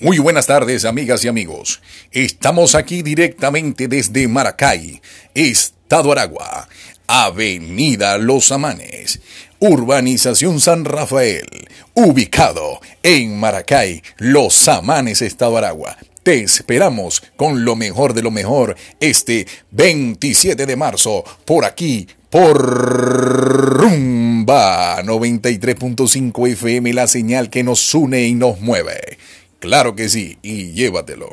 Muy buenas tardes, amigas y amigos. Estamos aquí directamente desde Maracay, Estado Aragua, Avenida Los Amanes, Urbanización San Rafael, ubicado en Maracay, Los Amanes, Estado Aragua. Te esperamos con lo mejor de lo mejor este 27 de marzo por aquí, por Rumba 93.5 FM, la señal que nos une y nos mueve. Claro que sí, y llévatelo.